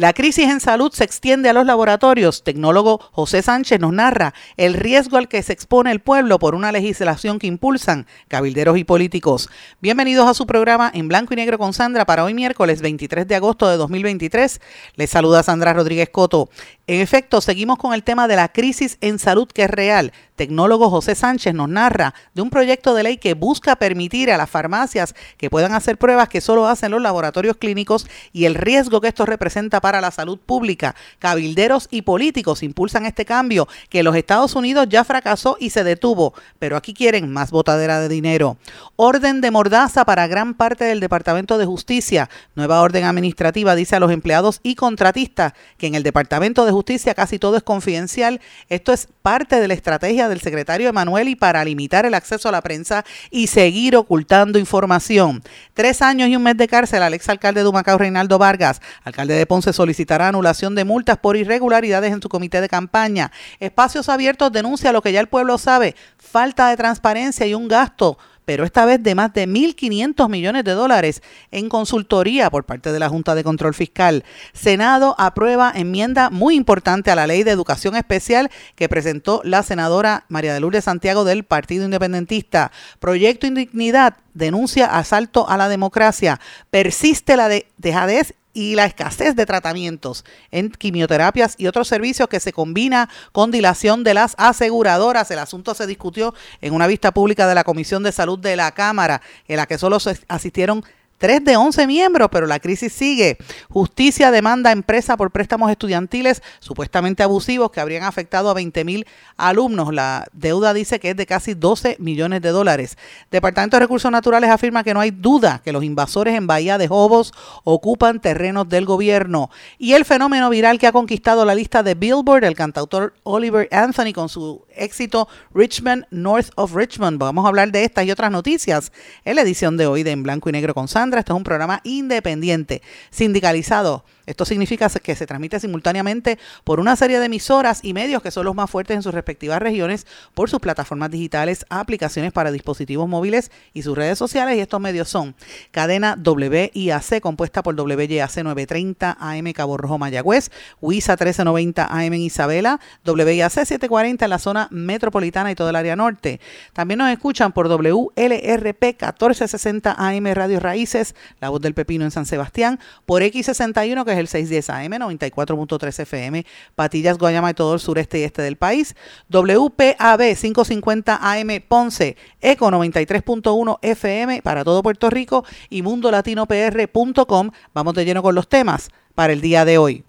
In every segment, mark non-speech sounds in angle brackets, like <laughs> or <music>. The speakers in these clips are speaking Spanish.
La crisis en salud se extiende a los laboratorios. Tecnólogo José Sánchez nos narra el riesgo al que se expone el pueblo por una legislación que impulsan cabilderos y políticos. Bienvenidos a su programa en blanco y negro con Sandra para hoy miércoles 23 de agosto de 2023. Les saluda Sandra Rodríguez Coto. En efecto, seguimos con el tema de la crisis en salud que es real tecnólogo José Sánchez nos narra de un proyecto de ley que busca permitir a las farmacias que puedan hacer pruebas que solo hacen los laboratorios clínicos y el riesgo que esto representa para la salud pública. Cabilderos y políticos impulsan este cambio que los Estados Unidos ya fracasó y se detuvo, pero aquí quieren más botadera de dinero. Orden de mordaza para gran parte del Departamento de Justicia. Nueva orden administrativa dice a los empleados y contratistas que en el Departamento de Justicia casi todo es confidencial. Esto es parte de la estrategia del secretario Emanuel y para limitar el acceso a la prensa y seguir ocultando información. Tres años y un mes de cárcel al exalcalde de Humacao, Reinaldo Vargas. Alcalde de Ponce solicitará anulación de multas por irregularidades en su comité de campaña. Espacios Abiertos denuncia lo que ya el pueblo sabe, falta de transparencia y un gasto pero esta vez de más de 1.500 millones de dólares en consultoría por parte de la Junta de Control Fiscal. Senado aprueba enmienda muy importante a la ley de educación especial que presentó la senadora María de Lourdes Santiago del Partido Independentista. Proyecto Indignidad denuncia asalto a la democracia. Persiste la de dejadez y la escasez de tratamientos en quimioterapias y otros servicios que se combina con dilación de las aseguradoras. El asunto se discutió en una vista pública de la Comisión de Salud de la Cámara, en la que solo asistieron 3 de 11 miembros, pero la crisis sigue. Justicia demanda a empresa por préstamos estudiantiles supuestamente abusivos que habrían afectado a 20 mil alumnos. La deuda dice que es de casi 12 millones de dólares. Departamento de Recursos Naturales afirma que no hay duda que los invasores en Bahía de Jobos ocupan terrenos del gobierno. Y el fenómeno viral que ha conquistado la lista de Billboard, el cantautor Oliver Anthony con su éxito Richmond, North of Richmond. Vamos a hablar de estas y otras noticias en la edición de hoy de En Blanco y Negro con Sandra. Esto es un programa independiente, sindicalizado esto significa que se transmite simultáneamente por una serie de emisoras y medios que son los más fuertes en sus respectivas regiones por sus plataformas digitales, aplicaciones para dispositivos móviles y sus redes sociales. Y estos medios son cadena WIAC, compuesta por WYAC 930 AM Cabo Rojo Mayagüez, WISA 1390 AM en Isabela, WIAC 740 en la zona metropolitana y todo el área norte. También nos escuchan por WLRP 1460 AM Radio Raíces, La Voz del Pepino en San Sebastián, por X61 que es el 610 AM, 94.3 FM, Patillas, Guayama y todo el sureste y este del país. WPAB 550 AM Ponce, ECO 93.1 FM para todo Puerto Rico y mundolatinopr.com. Vamos de lleno con los temas para el día de hoy.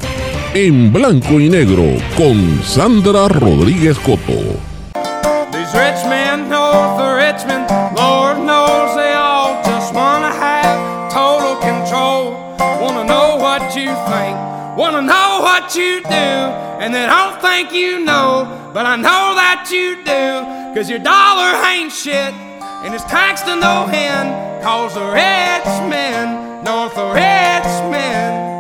En blanco y negro con Sandra Rodríguez Coto. And I don't think you know, but I know that you do, cause your dollar ain't shit, and it's taxed to no end, cause the rich men, north the rich men.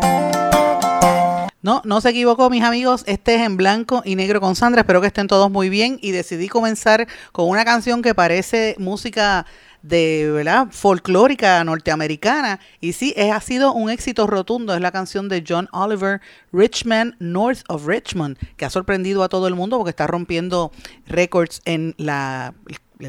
No, no se equivocó, mis amigos. Este es en blanco y negro con Sandra. Espero que estén todos muy bien. Y decidí comenzar con una canción que parece música de ¿verdad? folclórica norteamericana. Y sí, es, ha sido un éxito rotundo. Es la canción de John Oliver, Richmond, North of Richmond, que ha sorprendido a todo el mundo porque está rompiendo récords en la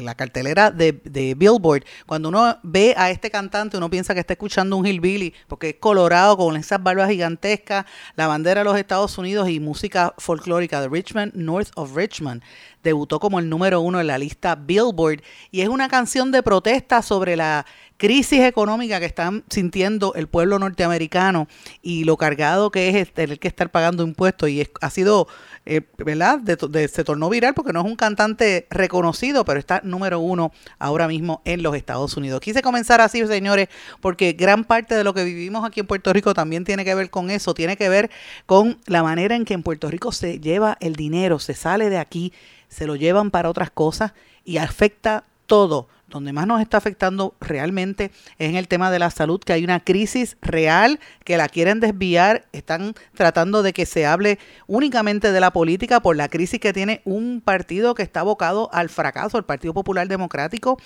la cartelera de, de, Billboard, cuando uno ve a este cantante, uno piensa que está escuchando un hillbilly, porque es colorado con esas barbas gigantescas, la bandera de los Estados Unidos y música folclórica de Richmond, North of Richmond debutó como el número uno en la lista Billboard. Y es una canción de protesta sobre la crisis económica que están sintiendo el pueblo norteamericano y lo cargado que es tener que estar pagando impuestos. Y ha sido, eh, ¿verdad? se tornó viral porque no es un cantante reconocido, pero está número uno ahora mismo en los Estados Unidos. Quise comenzar así, señores, porque gran parte de lo que vivimos aquí en Puerto Rico también tiene que ver con eso, tiene que ver con la manera en que en Puerto Rico se lleva el dinero, se sale de aquí, se lo llevan para otras cosas y afecta todo donde más nos está afectando realmente es en el tema de la salud, que hay una crisis real que la quieren desviar, están tratando de que se hable únicamente de la política por la crisis que tiene un partido que está abocado al fracaso, el Partido Popular Democrático,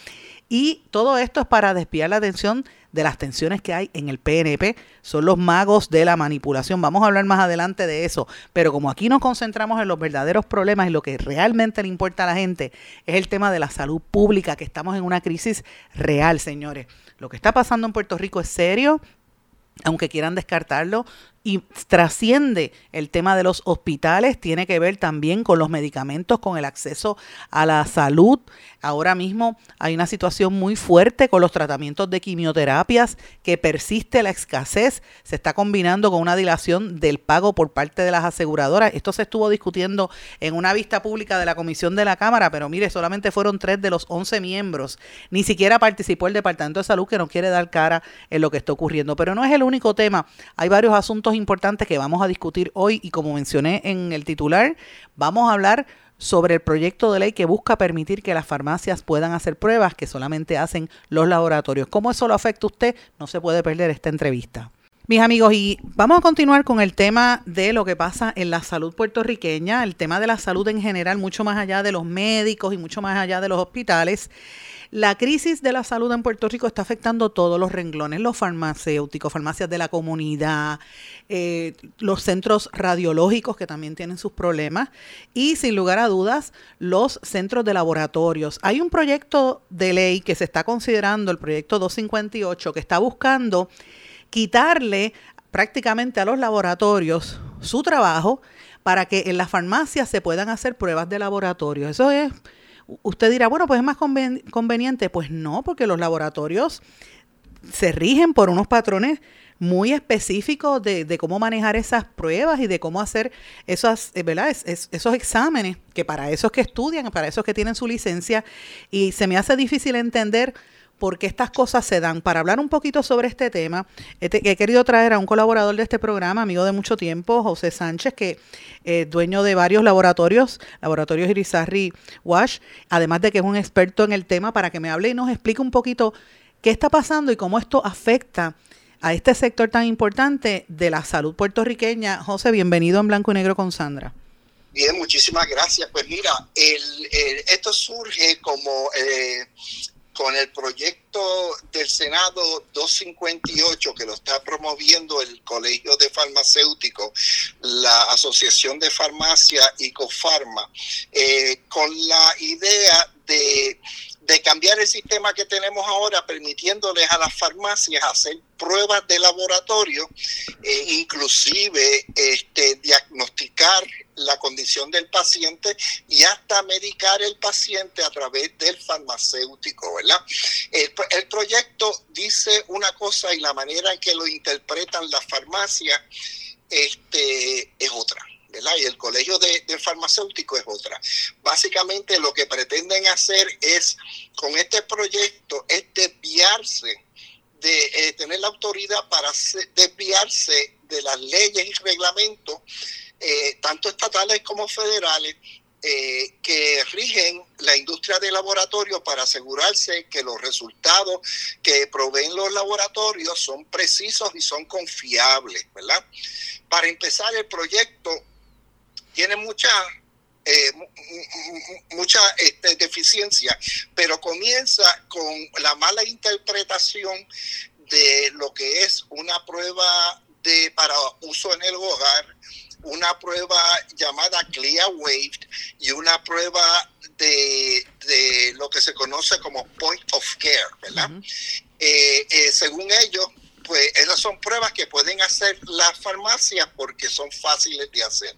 y todo esto es para desviar la atención de las tensiones que hay en el PNP. Son los magos de la manipulación. Vamos a hablar más adelante de eso. Pero como aquí nos concentramos en los verdaderos problemas y lo que realmente le importa a la gente es el tema de la salud pública, que estamos en una crisis real, señores. Lo que está pasando en Puerto Rico es serio, aunque quieran descartarlo, y trasciende el tema de los hospitales, tiene que ver también con los medicamentos, con el acceso a la salud. Ahora mismo hay una situación muy fuerte con los tratamientos de quimioterapias, que persiste la escasez, se está combinando con una dilación del pago por parte de las aseguradoras. Esto se estuvo discutiendo en una vista pública de la Comisión de la Cámara, pero mire, solamente fueron tres de los once miembros. Ni siquiera participó el Departamento de Salud que no quiere dar cara en lo que está ocurriendo. Pero no es el único tema. Hay varios asuntos importantes que vamos a discutir hoy y como mencioné en el titular, vamos a hablar sobre el proyecto de ley que busca permitir que las farmacias puedan hacer pruebas que solamente hacen los laboratorios. ¿Cómo eso lo afecta a usted? No se puede perder esta entrevista. Mis amigos, y vamos a continuar con el tema de lo que pasa en la salud puertorriqueña, el tema de la salud en general, mucho más allá de los médicos y mucho más allá de los hospitales. La crisis de la salud en Puerto Rico está afectando todos los renglones, los farmacéuticos, farmacias de la comunidad, eh, los centros radiológicos que también tienen sus problemas y sin lugar a dudas los centros de laboratorios. Hay un proyecto de ley que se está considerando, el proyecto 258, que está buscando quitarle prácticamente a los laboratorios su trabajo para que en las farmacias se puedan hacer pruebas de laboratorio. Eso es Usted dirá, bueno, pues es más conveniente. Pues no, porque los laboratorios se rigen por unos patrones muy específicos de, cómo manejar esas pruebas y de cómo hacer esas, eh, ¿verdad? esos exámenes, que para eso es que estudian, para eso es que tienen su licencia. Y se me hace difícil entender porque estas cosas se dan. Para hablar un poquito sobre este tema, he, querido traer a un colaborador de este programa, amigo de mucho tiempo, José Sánchez, que es eh, dueño de varios laboratorios, laboratorios Irizarry Wash, además de que es un experto en el tema, para que me hable y nos explique un poquito qué está pasando y cómo esto afecta a este sector tan importante de la salud puertorriqueña. José, bienvenido en Blanco y Negro con Sandra. Bien, muchísimas gracias. Pues mira, esto surge como eh, con el proyecto del Senado 258 que lo está promoviendo el Colegio de Farmacéuticos, la Asociación de Farmacia y Cofarma, eh, con la idea de cambiar el sistema que tenemos ahora, permitiéndoles a las farmacias hacer pruebas de laboratorio, eh, inclusive este, diagnosticar la condición del paciente y hasta medicar el paciente a través del farmacéutico, ¿verdad? El, proyecto dice una cosa y la manera en que lo interpretan las farmacias este, es otra. Y el colegio de, farmacéuticos es otra. Básicamente lo que pretenden hacer es, con este proyecto, es desviarse de eh, tener la autoridad para desviarse de las leyes y reglamentos, eh, tanto estatales como federales, eh, que rigen la industria de laboratorio para asegurarse que los resultados que proveen los laboratorios son precisos y son confiables, ¿verdad? Para empezar, el proyecto tiene mucha eh, mucha este, deficiencia, pero comienza con la mala interpretación de lo que es una prueba de para uso en el hogar, una prueba llamada Clear Wave y una prueba de, lo que se conoce como Point of Care, ¿verdad? Eh, eh, según ellos, pues esas son pruebas que pueden hacer las farmacias porque son fáciles de hacer.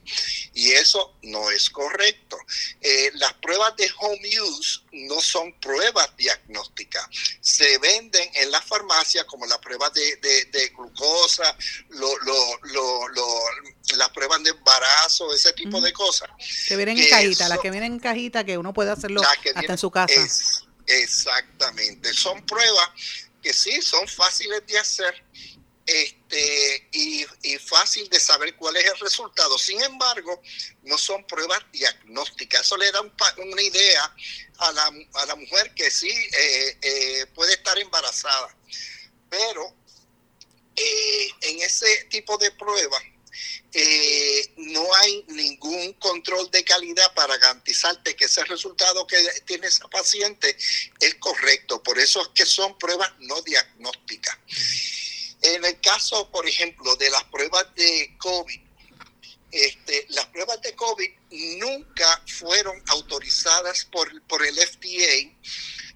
Y eso no es correcto. Eh, las pruebas de home use no son pruebas diagnósticas. Se venden en las farmacias como las pruebas de, de, glucosa, lo, lo, lo, las pruebas de embarazo, ese tipo de cosas. Que vienen en cajita, las que vienen en cajita que uno puede hacerlo hasta en su casa. exactamente. Son pruebas que sí, son fáciles de hacer este, y, fácil de saber cuál es el resultado. Sin embargo, no son pruebas diagnósticas. Eso le da una idea a la, a la, mujer que sí eh, eh, puede estar embarazada. Pero eh, en ese tipo de pruebas eh, no hay ningún control de calidad para garantizarte que ese resultado que tiene esa paciente es correcto. Por eso es que son pruebas no diagnósticas. En el caso, por ejemplo, de las pruebas de COVID, este, las pruebas de COVID nunca fueron autorizadas por, por el FDA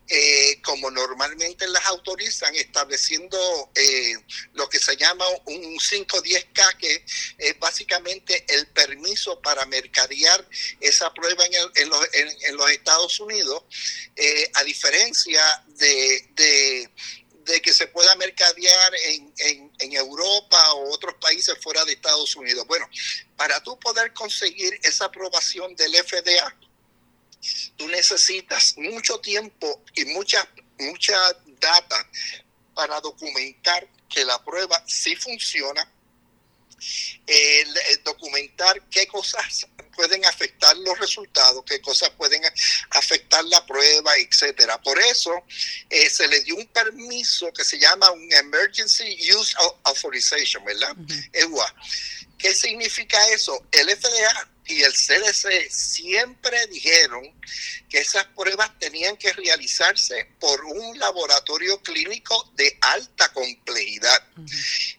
eh, como normalmente las autorizan, estableciendo eh, lo que se llama un 510K, que es básicamente el permiso para mercadear esa prueba en, los, Estados Unidos, eh, a diferencia de, que se pueda mercadear en, en, Europa o otros países fuera de Estados Unidos. Bueno, para tú poder conseguir esa aprobación del FDA, tú necesitas mucho tiempo y mucha, mucha data para documentar que la prueba sí funciona, el, documentar qué cosas pueden afectar los resultados, qué cosas pueden afectar la prueba, etcétera. Por eso eh, se le dio un permiso que se llama un Emergency Use Authorization, ¿verdad? EUA. ¿Qué significa eso? El FDA y el CDC siempre dijeron que esas pruebas tenían que realizarse por un laboratorio clínico de alta complejidad.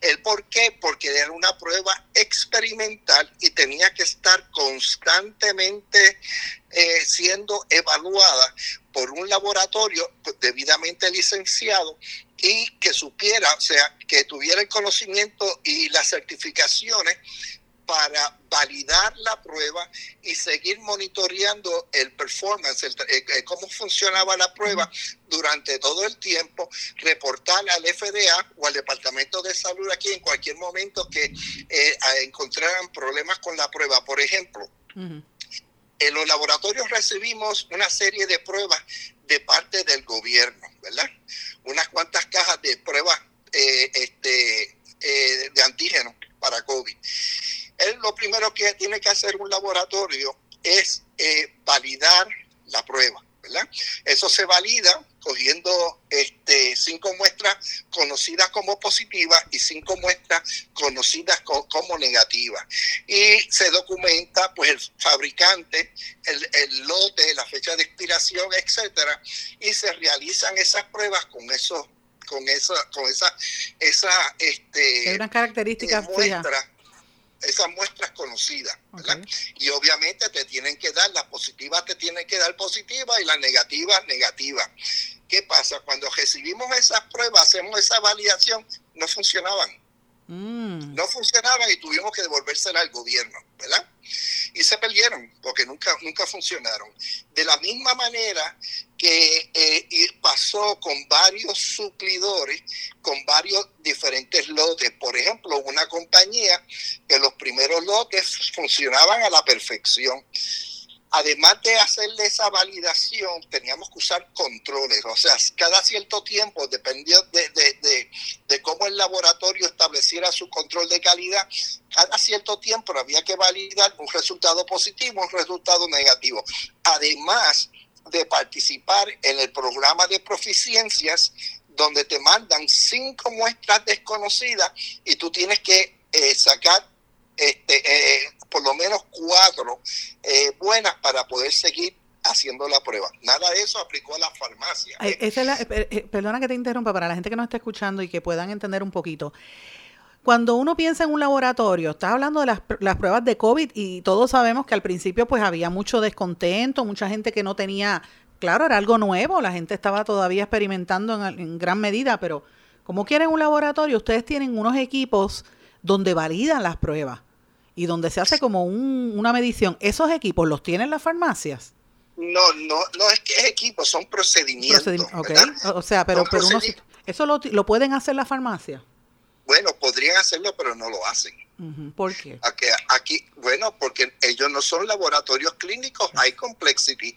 ¿El por qué? Porque era una prueba experimental y tenía que estar constantemente eh, siendo evaluada por un laboratorio debidamente licenciado y que supiera, o sea, que tuviera el conocimiento y las certificaciones para validar la prueba y seguir monitoreando el performance, el, eh, eh, cómo funcionaba la prueba durante todo el tiempo, reportar al FDA o al Departamento de Salud aquí en cualquier momento que eh, encontraran problemas con la prueba. Por ejemplo, en los laboratorios recibimos una serie de pruebas de parte del gobierno, ¿verdad? Unas cuantas cajas de pruebas este, de antígenos para COVID él lo primero que tiene que hacer un laboratorio es eh, validar la prueba, ¿verdad? Eso se valida cogiendo este, cinco muestras conocidas como positivas y cinco muestras conocidas como negativas. Y se documenta pues el fabricante, el, el, lote, la fecha de expiración, etcétera, y se realizan esas pruebas con esos con esa con esa esa este características muestras esas muestras conocidas, ¿verdad? Y obviamente te tienen que dar, las positivas te tienen que dar positivas y las negativas negativas. ¿Qué pasa? Cuando recibimos esas pruebas, hacemos esa validación, no funcionaban. Mm. No funcionaban y tuvimos que devolvérsela al gobierno, ¿verdad? Y se perdieron porque nunca, nunca funcionaron. De la misma manera que eh, pasó con varios suplidores, con varios diferentes lotes. Por ejemplo, una compañía que los primeros lotes funcionaban a la perfección además de hacerle esa validación, teníamos que usar controles. O sea, cada cierto tiempo, dependiendo de, cómo el laboratorio estableciera su control de calidad, cada cierto tiempo había que validar un resultado positivo, un resultado negativo. Además de participar en el programa de proficiencias, donde te mandan cinco muestras desconocidas y tú tienes que eh, sacar este, eh, por lo menos cuatro eh, buenas para poder seguir haciendo la prueba. Nada de eso aplicó a la farmacia. Eh, perdona que te interrumpa, para la gente que nos está escuchando y que puedan entender un poquito. Cuando uno piensa en un laboratorio, estás hablando de las, las, pruebas de COVID y todos sabemos que al principio pues había mucho descontento, mucha gente que no tenía, claro, era algo nuevo, la gente estaba todavía experimentando en, en gran medida, pero como quieren un laboratorio, ustedes tienen unos equipos donde validan las pruebas y donde se hace como una medición. ¿Esos equipos los tienen las farmacias? No, no, no es que es equipo, son procedimientos. O sea, pero, pero ¿eso lo, lo pueden hacer las farmacias? Bueno, podrían hacerlo, pero no lo hacen. ¿Por qué? Aquí, aquí, bueno, porque ellos no son laboratorios clínicos, hay complexity.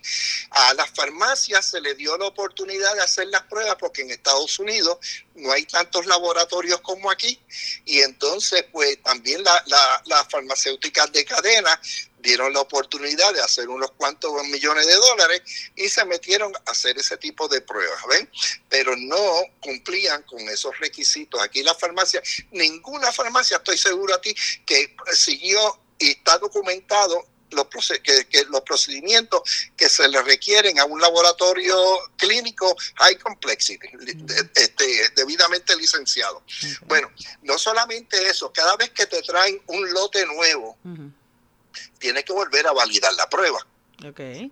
A las farmacias se le dio la oportunidad de hacer las pruebas porque en Estados Unidos no hay tantos laboratorios como aquí y entonces pues también las farmacéuticas de cadena dieron la oportunidad de hacer unos cuantos millones de dólares y se metieron a hacer ese tipo de pruebas, ¿ven? Pero no cumplían con esos requisitos. Aquí la farmacia, ninguna farmacia, estoy seguro a ti, que siguió y está documentado los, que, los procedimientos que se le requieren a un laboratorio clínico high complexity, este, debidamente licenciado. Bueno, no solamente eso, cada vez que te traen un lote nuevo, tiene que volver a validar la prueba. Okay.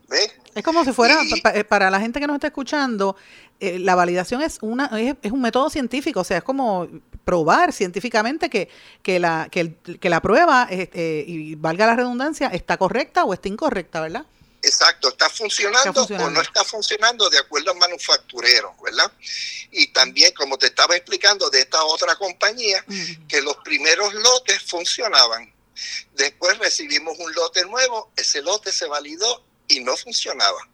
Es como si fuera, eh, para la gente que nos está escuchando, eh, la validación es, una, es, un método científico, o sea, es como probar científicamente que, que, la, que, la prueba, eh, y valga la redundancia, está correcta o está incorrecta, ¿verdad? Exacto, está funcionando, o no está funcionando de acuerdo al manufacturero, ¿verdad? Y también, como te estaba explicando, de esta otra compañía, que los primeros lotes funcionaban, Después recibimos un lote nuevo, ese lote se validó y no funcionaba.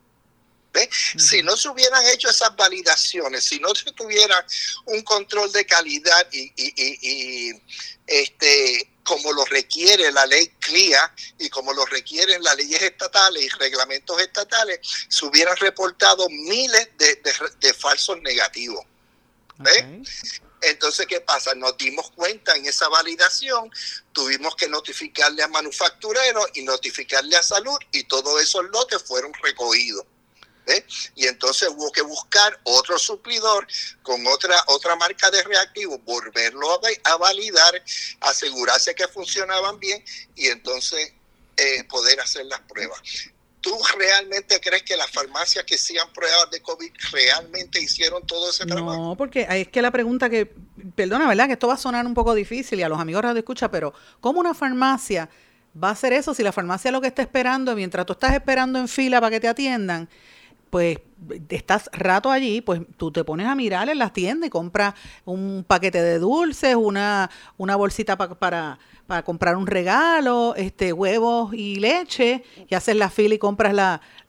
Si no se hubieran hecho esas validaciones, si no se tuviera un control de calidad y, este, como lo requiere la ley CLIA y como lo requieren las leyes estatales y reglamentos estatales, se hubieran reportado miles de, falsos negativos. Entonces, ¿qué pasa? Nos dimos cuenta en esa validación, tuvimos que notificarle a manufacturero y notificarle a salud y todos esos lotes fueron recogidos. Y entonces hubo que buscar otro suplidor con otra, otra marca de reactivos, volverlo a, validar, asegurarse que funcionaban bien y entonces eh, poder hacer las pruebas. ¿Tú realmente crees que las farmacias que hacían pruebas de COVID realmente hicieron todo ese trabajo? No, porque es que la pregunta que, perdona, ¿verdad? Que esto va a sonar un poco difícil y a los amigos radio escucha, pero ¿cómo una farmacia va a hacer eso si la farmacia lo que está esperando, mientras tú estás esperando en fila para que te atiendan, pues estás rato allí, pues tú te pones a mirar en las tiendas y compras un paquete de dulces, una, una bolsita para para comprar un regalo, este huevos y leche, y haces la fila y compras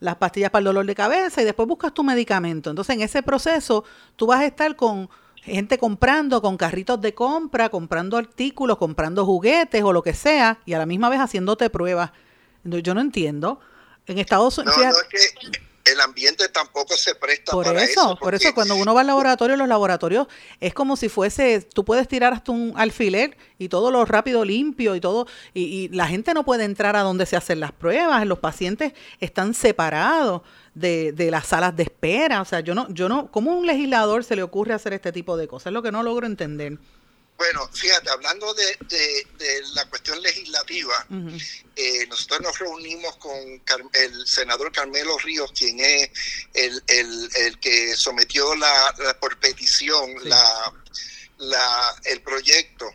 las pastillas para el dolor de cabeza y después buscas tu medicamento. Entonces, en ese proceso, tú vas a estar con gente comprando, con carritos de compra, comprando artículos, comprando juguetes o lo que sea, y a la misma vez haciéndote pruebas. Yo no entiendo. En Estados Unidos el ambiente tampoco se presta por para eso. Por eso, cuando uno va al laboratorio, los laboratorios es como si fuese, tú puedes tirar hasta un alfiler y todo lo rápido limpio y todo, y, la gente no puede entrar a donde se hacen las pruebas, los pacientes están separados de, de las salas de espera. O sea, yo no, yo no, ¿cómo a un legislador se le ocurre hacer este tipo de cosas? Es lo que no logro entender. Bueno, fíjate, hablando de, la cuestión legislativa, eh, nosotros nos reunimos con el senador Carmelo Ríos, quien es el, que sometió la, por petición la, la, el proyecto.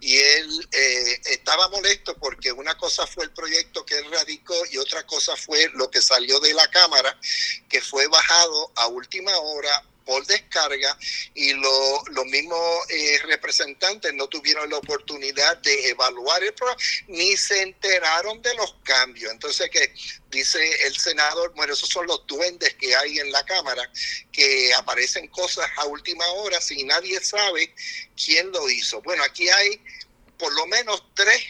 Y él eh, estaba molesto porque una cosa fue el proyecto que él radicó y otra cosa fue lo que salió de la Cámara, que fue bajado a última hora por descarga y los mismos eh, representantes no tuvieron la oportunidad de evaluar el programa ni se enteraron de los cambios. Entonces, que dice el senador, bueno, esos son los duendes que hay en la Cámara, que aparecen cosas a última hora si nadie sabe quién lo hizo. Bueno, aquí hay por lo menos tres,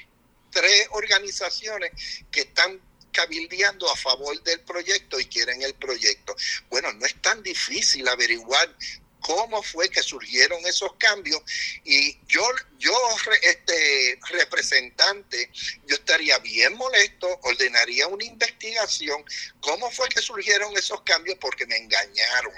tres organizaciones que están cabildeando a favor del proyecto y quieren el proyecto. Bueno, no es tan difícil averiguar cómo fue que surgieron esos cambios y yo yo este representante yo estaría bien molesto ordenaría una investigación cómo fue que surgieron esos cambios porque me engañaron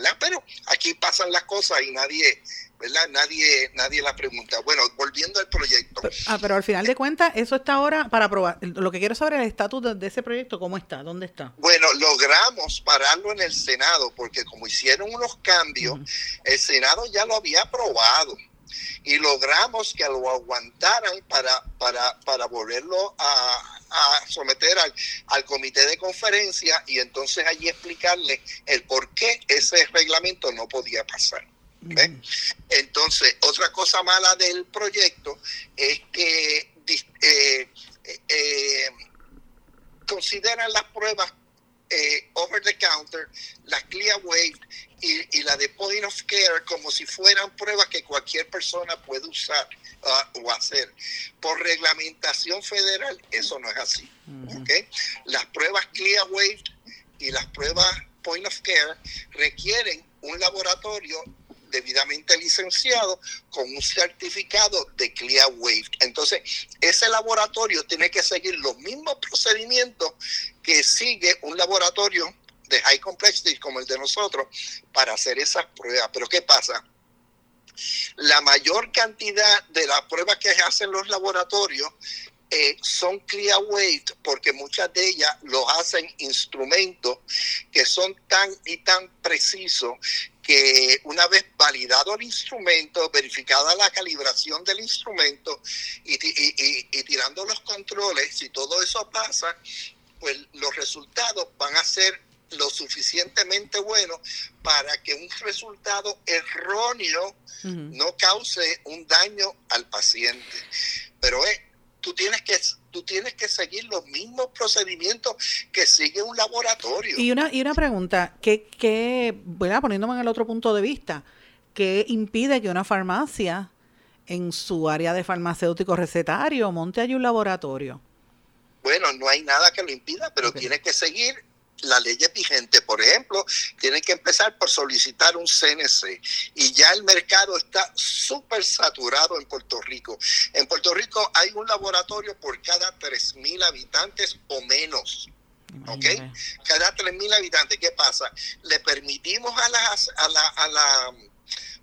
¿verdad? Pero aquí pasan las cosas y nadie, ¿verdad? Nadie, nadie la pregunta. Bueno, volviendo al proyecto. ah, pero al final de cuentas, eso está ahora para aprobar. Lo que quiero saber es el estatus de, ese proyecto, ¿cómo está? ¿Dónde está? Bueno, logramos pararlo en el Senado, porque como hicieron unos cambios, el Senado ya lo había aprobado y logramos que lo aguantaran para, para, para volverlo a, someter al, al, comité de conferencia y entonces allí explicarle el por qué ese reglamento no podía pasar. Entonces, otra cosa mala del proyecto es que eh, eh, consideran las pruebas eh, over the counter, las clear wave y, la de point of care como si fueran pruebas que cualquier persona puede usar uh, o hacer. Por reglamentación federal, eso no es así. Las pruebas clear wave y las pruebas point of care requieren un laboratorio debidamente licenciado con un certificado de Clear Wave. Entonces, ese laboratorio tiene que seguir los mismos procedimientos que sigue un laboratorio de high complexity como el de nosotros para hacer esas pruebas. Pero ¿qué pasa? La mayor cantidad de las pruebas que hacen los laboratorios eh, son clear weight porque muchas de ellas los hacen instrumentos que son tan y tan precisos que una vez validado el instrumento, verificada la calibración del instrumento y, y tirando los controles, si todo eso pasa, pues los resultados van a ser lo suficientemente bueno para que un resultado erróneo no cause un daño al paciente. Pero eh, tú tienes que tú tienes que seguir los mismos procedimientos que sigue un laboratorio. Y una, y una pregunta, que, que poniéndome en el otro punto de vista, ¿qué impide que una farmacia en su área de farmacéutico recetario monte allí un laboratorio? Bueno, no hay nada que lo impida, pero tiene que seguir la ley vigente, por ejemplo, tienen que empezar por solicitar un CNC y ya el mercado está súper saturado en Puerto Rico. En Puerto Rico hay un laboratorio por cada 3.000 habitantes o menos. ¿Ok? Cada 3.000 habitantes, ¿qué pasa? Le permitimos a la, a la, a la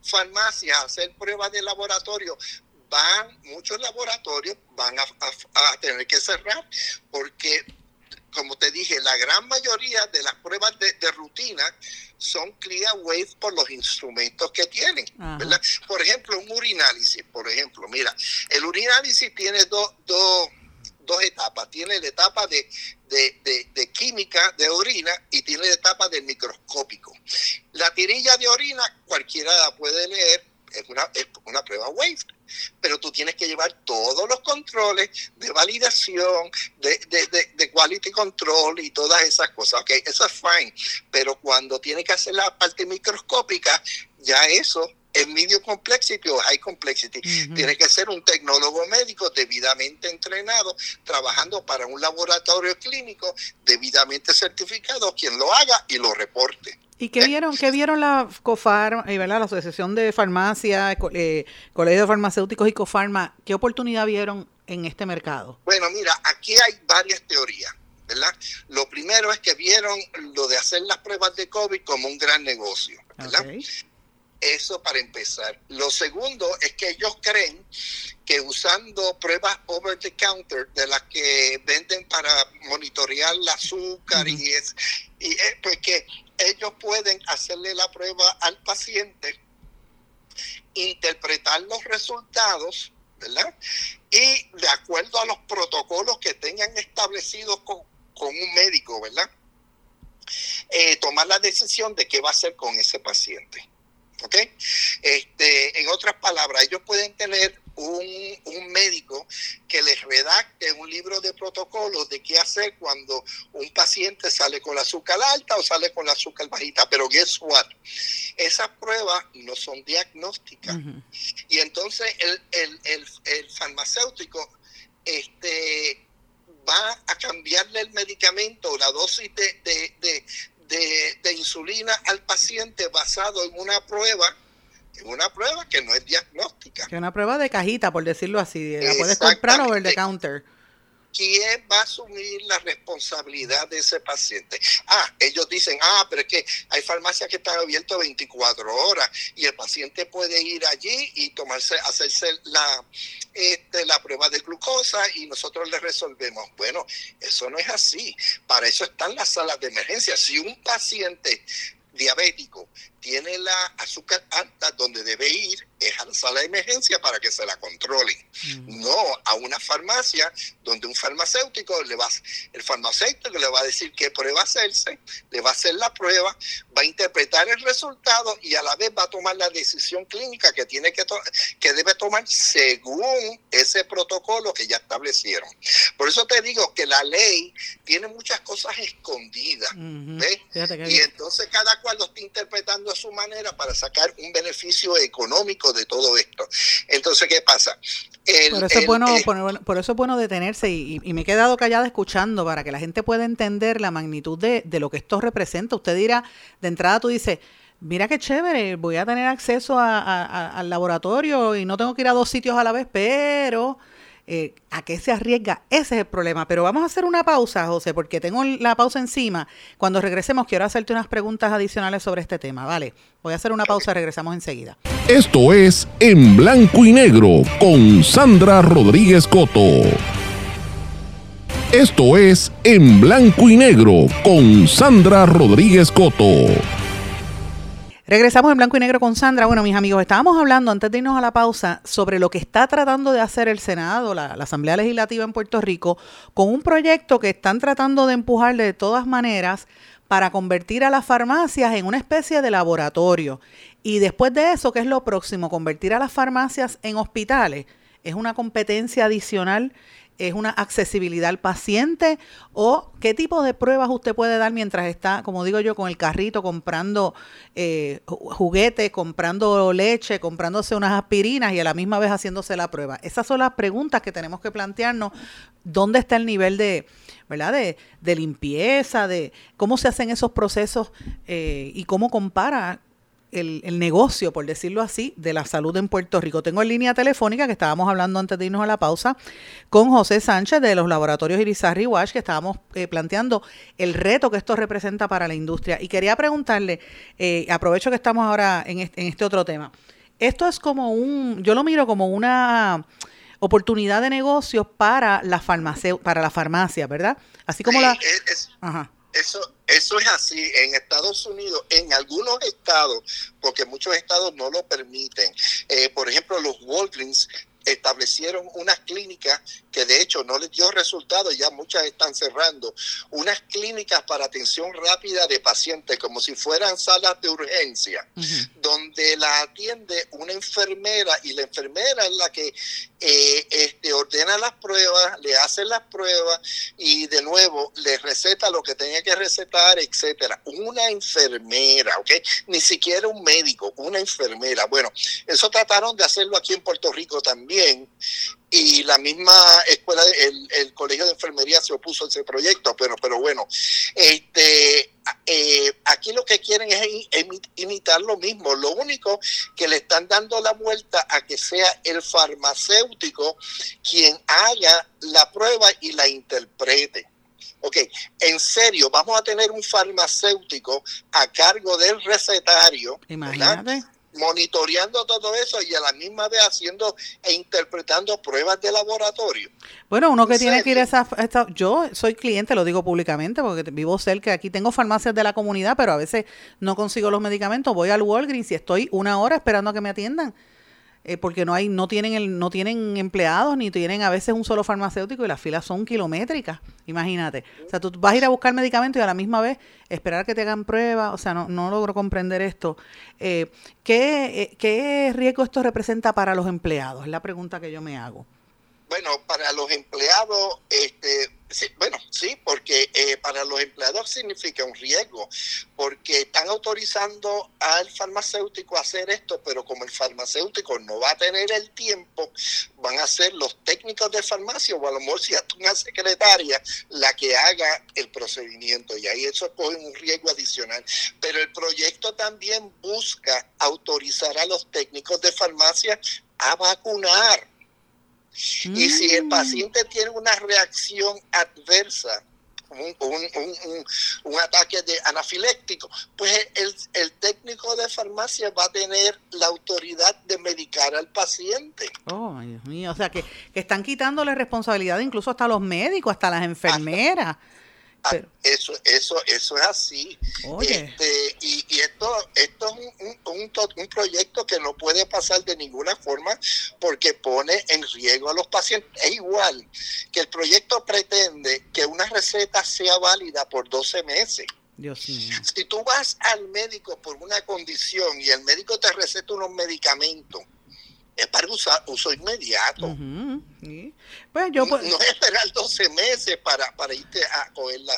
farmacia hacer pruebas de laboratorio, van, muchos laboratorios van a, a, tener que cerrar porque como te dije, la gran mayoría de las pruebas de, rutina son clear wave por los instrumentos que tienen. ¿verdad? Por ejemplo, un urinálisis, por ejemplo, mira, el urinálisis tiene dos, dos etapas. Tiene la etapa de, de, química de orina y tiene la etapa de microscópico. La tirilla de orina cualquiera la puede leer, es una, es una prueba wave pero tú tienes que llevar todos los controles de validación, de, de, de, quality control y todas esas cosas. Ok, eso es fine, pero cuando tienes que hacer la parte microscópica, ya eso es medium complexity o high complexity. Tiene que ser un tecnólogo médico debidamente entrenado, trabajando para un laboratorio clínico debidamente certificado, quien lo haga y lo reporte. ¿Y qué vieron, qué vieron la COFAR, eh, ¿verdad? la Asociación de Farmacia, eh, Colegio de Farmacéuticos y COFARMA? ¿Qué oportunidad vieron en este mercado? Bueno, mira, aquí hay varias teorías, ¿verdad? Lo primero es que vieron lo de hacer las pruebas de COVID como un gran negocio, ¿verdad? Eso para empezar. Lo segundo es que ellos creen que usando pruebas over the counter de las que venden para monitorear el azúcar y es y pues que ellos pueden hacerle la prueba al paciente, interpretar los resultados, ¿verdad? Y de acuerdo a los protocolos que tengan establecidos con, un médico, ¿verdad? Eh, tomar la decisión de qué va a hacer con ese paciente. ¿Ok? Este, en otras palabras, ellos pueden tener un, un, médico que les redacte un libro de protocolos de qué hacer cuando un paciente sale con la azúcar alta o sale con la azúcar bajita. Pero guess what? Esas pruebas no son diagnósticas. Y entonces el, el, el, el, farmacéutico este, va a cambiarle el medicamento, la dosis de, de, de, de, de insulina al paciente basado en una prueba una prueba que no es diagnóstica. Que es una prueba de cajita, por decirlo así. La puedes comprar over the counter. ¿Quién va a asumir la responsabilidad de ese paciente? Ah, ellos dicen, ah, pero es que hay farmacias que están abiertas 24 horas y el paciente puede ir allí y tomarse, hacerse la, este, la prueba de glucosa y nosotros le resolvemos. Bueno, eso no es así. Para eso están las salas de emergencia. Si un paciente diabético tiene la azúcar alta donde debe ir es a la sala de emergencia para que se la controlen, no a una farmacia donde un farmacéutico le va, el farmacéutico le va a decir qué prueba hacerse, le va a hacer la prueba, va a interpretar el resultado y a la vez va a tomar la decisión clínica que tiene que, que debe tomar según ese protocolo que ya establecieron. Por eso te digo que la ley tiene muchas cosas escondidas, Y entonces cada cual lo está interpretando su manera para sacar un beneficio económico de todo esto. Entonces, ¿qué pasa? por, eso es bueno, por, eso es bueno detenerse y, me he quedado callada escuchando para que la gente pueda entender la magnitud de, lo que esto representa. Usted dirá, de entrada tú dices, mira qué chévere, voy a tener acceso al laboratorio y no tengo que ir a dos sitios a la vez, pero eh, a qué se arriesga, ese es el problema. Pero vamos a hacer una pausa, José, porque tengo la pausa encima. Cuando regresemos, quiero hacerte unas preguntas adicionales sobre este tema, ¿vale? Voy a hacer una pausa, regresamos enseguida. Esto es En Blanco y Negro con Sandra Rodríguez Coto. Esto es En Blanco y Negro con Sandra Rodríguez Coto. Regresamos en blanco y negro con Sandra. Bueno, mis amigos, estábamos hablando antes de irnos a la pausa sobre lo que está tratando de hacer el Senado, la, Asamblea Legislativa en Puerto Rico, con un proyecto que están tratando de empujar de todas maneras para convertir a las farmacias en una especie de laboratorio. Y después de eso, ¿qué es lo próximo? Convertir a las farmacias en hospitales. Es una competencia adicional ¿Es una accesibilidad al paciente? ¿O qué tipo de pruebas usted puede dar mientras está, como digo yo, con el carrito comprando eh, juguetes, comprando leche, comprándose unas aspirinas y a la misma vez haciéndose la prueba? Esas son las preguntas que tenemos que plantearnos. ¿Dónde está el nivel de, ¿verdad? De, de limpieza, de cómo se hacen esos procesos eh, y cómo compara el, negocio, por decirlo así, de la salud en Puerto Rico. Tengo en línea telefónica, que estábamos hablando antes de irnos a la pausa, con José Sánchez de los laboratorios Irizarry Wash, que estábamos eh, planteando el reto que esto representa para la industria. Y quería preguntarle, eh, aprovecho que estamos ahora en este, otro tema, esto es como un, yo lo miro como una oportunidad de negocio para la farmacia, para la farmacia, ¿verdad? Así como la... ajá. Eso, eso es así. En Estados Unidos, en algunos estados, porque muchos estados no lo permiten. Eh, por ejemplo, los Walgreens establecieron unas clínicas que de hecho no les dio resultado, ya muchas están cerrando, unas clínicas para atención rápida de pacientes, como si fueran salas de urgencia, donde la atiende una enfermera y la enfermera es la que eh, este, ordena las pruebas, le hace las pruebas y de nuevo le receta lo que tenía que recetar, etcétera. Una enfermera, ¿ok? Ni siquiera un médico, una enfermera. Bueno, eso trataron de hacerlo aquí en Puerto Rico también y la misma escuela, el, el, colegio de enfermería se opuso a ese proyecto, pero, pero bueno, este, eh, aquí lo que quieren es imitar lo mismo, lo único que le están dando la vuelta a que sea el farmacéutico quien haga la prueba y la interprete. Ok, en serio, vamos a tener un farmacéutico a cargo del recetario. Imagínate monitoreando todo eso y a la misma vez haciendo e interpretando pruebas de laboratorio. Bueno, uno que tiene que ir a esa, Yo soy cliente, lo digo públicamente, porque vivo cerca, aquí tengo farmacias de la comunidad, pero a veces no consigo los medicamentos, voy al Walgreens y estoy una hora esperando a que me atiendan. Eh, porque no hay, no tienen el, no tienen empleados, ni tienen a veces un solo farmacéutico y las filas son kilométricas, imagínate. O sea, tú vas a ir a buscar medicamentos y a la misma vez esperar que te hagan pruebas, o sea, no, no logro comprender esto. Eh, ¿qué, eh, ¿Qué riesgo esto representa para los empleados? Es la pregunta que yo me hago. Bueno, para los empleados, este, bueno, sí, porque eh, para los empleados significa un riesgo, porque están autorizando al farmacéutico a hacer esto, pero como el farmacéutico no va a tener el tiempo, van a ser los técnicos de farmacia o a lo mejor si es una secretaria la que haga el procedimiento y ahí eso coge un riesgo adicional. Pero el proyecto también busca autorizar a los técnicos de farmacia a vacunar Y si el mm. paciente tiene una reacción adversa, un, ataque de anafiléctico, pues el, técnico de farmacia va a tener la autoridad de medicar al paciente. Oh, Dios mío, o sea que, que están quitándole responsabilidad incluso hasta los médicos, hasta las enfermeras. Ah, eso, eso, eso es así. Este, y, esto, esto es un, un, proyecto que no puede pasar de ninguna forma porque pone en riesgo a los pacientes. Es igual que el proyecto pretende que una receta sea válida por 12 meses. Dios mío. Si tú vas al médico por una condición y el médico te receta unos medicamentos es para usar, uso inmediato. Pues yo no, es esperar 12 meses para, para irte a cogerla.